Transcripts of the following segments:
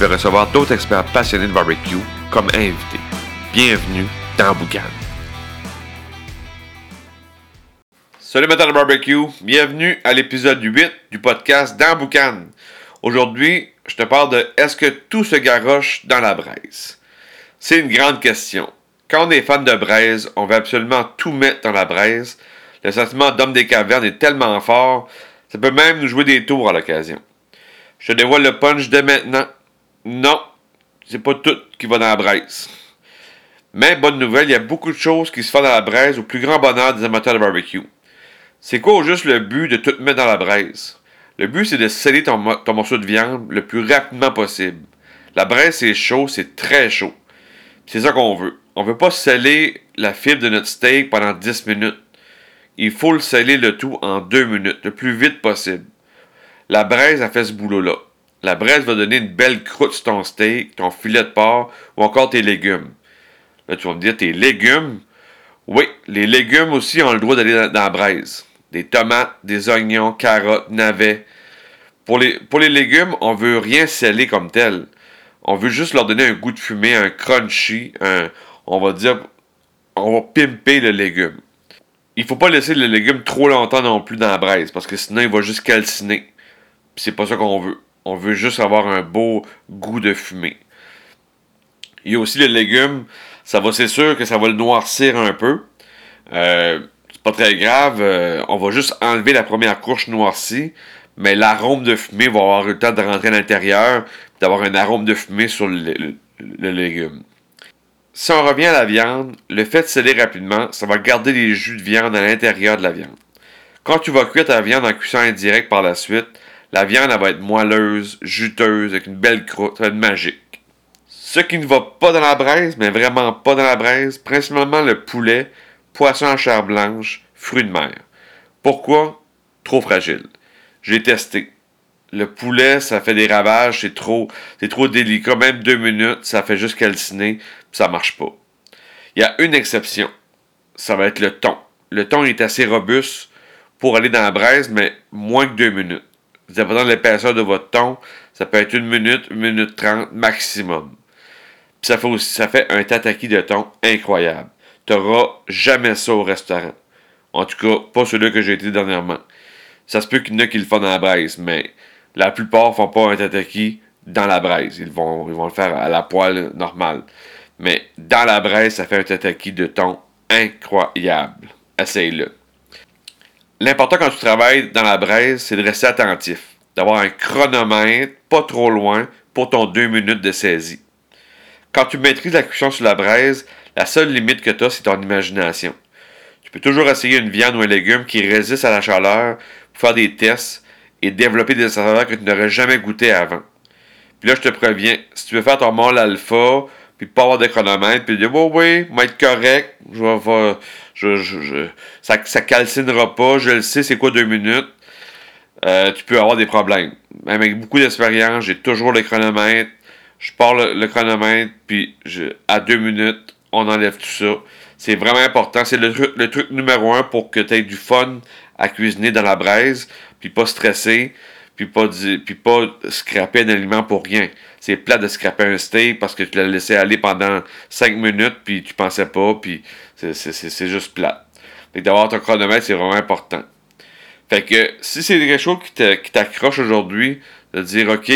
vais recevoir d'autres experts passionnés de barbecue comme invités. Bienvenue dans Boucan. Salut matin de barbecue, bienvenue à l'épisode 8 du podcast dans Boucan. Aujourd'hui, je te parle de est-ce que tout se garoche dans la braise? C'est une grande question. Quand on est fan de braise, on veut absolument tout mettre dans la braise. Le sentiment d'homme des cavernes est tellement fort, ça peut même nous jouer des tours à l'occasion. Je te dévoile le punch de maintenant. Non, c'est pas tout qui va dans la braise. Mais bonne nouvelle, il y a beaucoup de choses qui se font dans la braise au plus grand bonheur des amateurs de barbecue. C'est quoi juste le but de tout mettre dans la braise? Le but, c'est de sceller ton, morceau de viande le plus rapidement possible. La braise, c'est chaud, c'est très chaud. C'est ça qu'on veut. On veut pas sceller la fibre de notre steak pendant 10 minutes. Il faut le sceller le tout en 2 minutes, le plus vite possible. La braise a fait ce boulot-là. La braise va donner une belle croûte sur ton steak, ton filet de porc ou encore tes légumes. Là, tu vas me dire, tes légumes? Oui, les légumes aussi ont le droit d'aller dans, la braise. Des tomates, des oignons, carottes, navets. Pour les, pour les légumes, on veut rien sceller comme tel. On veut juste leur donner un goût de fumée, un crunchy, un, on va dire, on va pimper le légume. Il faut pas laisser le légume trop longtemps non plus dans la braise, parce que sinon il va juste calciner c'est pas ça qu'on veut. On veut juste avoir un beau goût de fumée. Il y a aussi le légume. Ça va, c'est sûr que ça va le noircir un peu. Euh, c'est pas très grave. Euh, on va juste enlever la première couche noircie. Mais l'arôme de fumée va avoir le temps de rentrer à l'intérieur. D'avoir un arôme de fumée sur le, légume. Si on revient à la viande, le fait de sceller rapidement, ça va garder les jus de viande à l'intérieur de la viande. Quand tu vas cuire ta viande en cuisson indirecte par la suite, la viande, elle va être moelleuse, juteuse, avec une belle croûte. Ça va être magique. Ce qui ne va pas dans la braise, mais vraiment pas dans la braise, principalement le poulet, poisson en chair blanche, fruits de mer. Pourquoi? Trop fragile. J'ai testé. Le poulet, ça fait des ravages, c'est trop, c'est trop délicat. Même deux minutes, ça fait juste calciner, ça marche pas. Il y a une exception. Ça va être le thon. Le thon est assez robuste pour aller dans la braise, mais moins que deux minutes. Dépendant de l'épaisseur de votre thon, ça peut être une minute, une minute trente maximum. Puis ça fait un tataki de thon incroyable. Tu n'auras jamais ça au restaurant. En tout cas, pas celui que j'ai été dernièrement. Ça se peut qu'il y en a qui le font dans la braise, mais la plupart font pas un tataki dans la braise. Ils vont, ils le faire à la poêle normale. Mais dans la braise, ça fait un tataki de thon incroyable. Essaye-le. L'important quand tu travailles dans la braise, c'est de rester attentif, d'avoir un chronomètre pas trop loin pour ton 2 minutes de saisie. Quand tu maîtrises la cuisson sur la braise, la seule limite que tu as, c'est ton imagination. Tu peux toujours essayer une viande ou un légume qui résiste à la chaleur pour faire des tests et développer des saveurs que tu n'aurais jamais goûté avant. Puis là, je te préviens, si tu veux faire ton mâle alpha, puis pas avoir de chronomètre, puis dire, oh, oui, être correct, je vais, je, je, ça, ça calcinera pas, je le sais, c'est quoi deux minutes. Euh, tu peux avoir des problèmes. Même avec beaucoup d'expérience, j'ai toujours le chronomètre. Je pars le, chronomètre, puis à deux minutes, on enlève tout ça. C'est vraiment important. C'est le, le, truc numéro un pour que tu aies du fun à cuisiner dans la braise, puis pas stresser puis pas, puis pas scraper un aliment pour rien. C'est plat de scraper un steak parce que tu l'as laissé aller pendant 5 minutes, puis tu pensais pas, puis c'est juste plat. Fait d'avoir ton chronomètre, c'est vraiment important. Fait que si c'est quelque chose qui t'accroche aujourd'hui, de dire OK,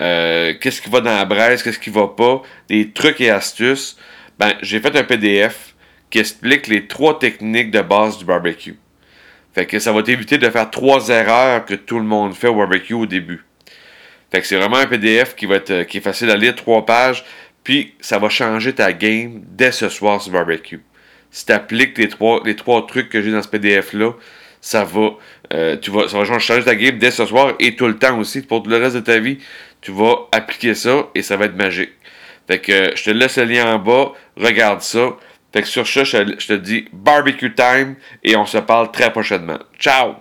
euh, qu'est-ce qui va dans la braise, qu'est-ce qui va pas, des trucs et astuces, ben j'ai fait un PDF qui explique les trois techniques de base du barbecue. Fait que ça va t'éviter de faire trois erreurs que tout le monde fait au barbecue au début. Fait que c'est vraiment un PDF qui va être euh, qui est facile à lire, trois pages, puis ça va changer ta game dès ce soir sur barbecue. Si tu appliques les trois, trucs que j'ai dans ce PDF-là, ça va, euh, tu vas, ça va changer ta game dès ce soir et tout le temps aussi. Pour le reste de ta vie, tu vas appliquer ça et ça va être magique. Fait que euh, je te laisse le lien en bas, regarde ça. Fait que sur ça, je, te dis barbecue time et on se parle très prochainement. Ciao!